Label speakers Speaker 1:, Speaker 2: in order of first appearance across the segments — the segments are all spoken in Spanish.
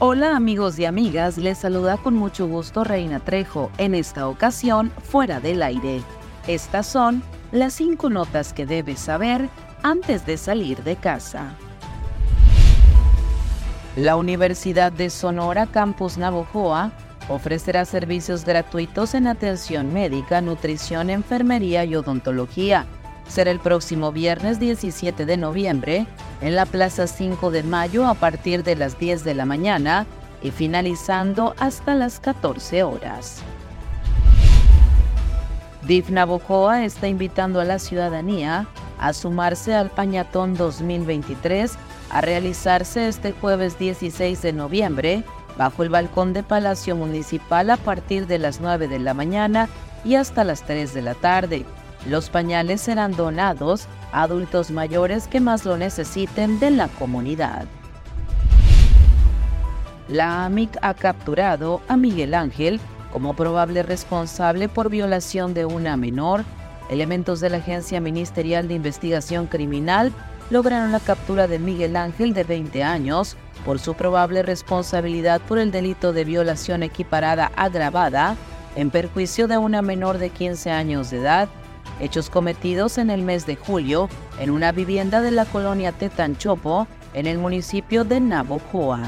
Speaker 1: Hola amigos y amigas, les saluda con mucho gusto Reina Trejo, en esta ocasión fuera del aire. Estas son las cinco notas que debes saber antes de salir de casa. La Universidad de Sonora Campus Navojoa ofrecerá servicios gratuitos en atención médica, nutrición, enfermería y odontología. Será el próximo viernes 17 de noviembre en la Plaza 5 de Mayo a partir de las 10 de la mañana y finalizando hasta las 14 horas. DIF Navojoa está invitando a la ciudadanía a sumarse al Pañatón 2023 a realizarse este jueves 16 de noviembre bajo el balcón de Palacio Municipal a partir de las 9 de la mañana y hasta las 3 de la tarde. Los pañales serán donados a adultos mayores que más lo necesiten de la comunidad. La AMIC ha capturado a Miguel Ángel como probable responsable por violación de una menor. Elementos de la Agencia Ministerial de Investigación Criminal lograron la captura de Miguel Ángel de 20 años por su probable responsabilidad por el delito de violación equiparada agravada en perjuicio de una menor de 15 años de edad, hechos cometidos en el mes de julio en una vivienda de la colonia Tetanchopo en el municipio de Navojoa.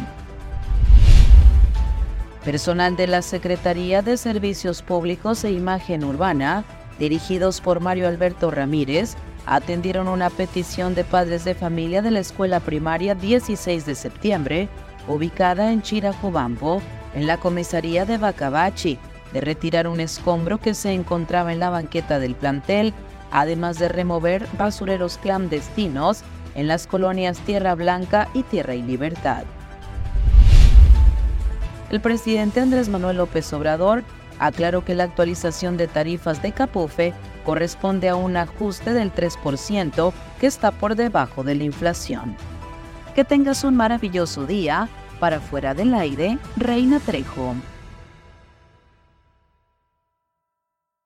Speaker 1: Personal de la Secretaría de Servicios Públicos e Imagen Urbana, dirigidos por Mario Alberto Ramírez, atendieron una petición de padres de familia de la escuela primaria 16 de septiembre, ubicada en Chirajubambo, en la comisaría de Bacabachi, de retirar un escombro que se encontraba en la banqueta del plantel, además de remover basureros clandestinos en las colonias Tierra Blanca y Tierra y Libertad. El presidente Andrés Manuel López Obrador aclaró que la actualización de tarifas de Capufe corresponde a un ajuste del 3% que está por debajo de la inflación. Que tengas un maravilloso día. Para fuera del aire, Reina Trejo.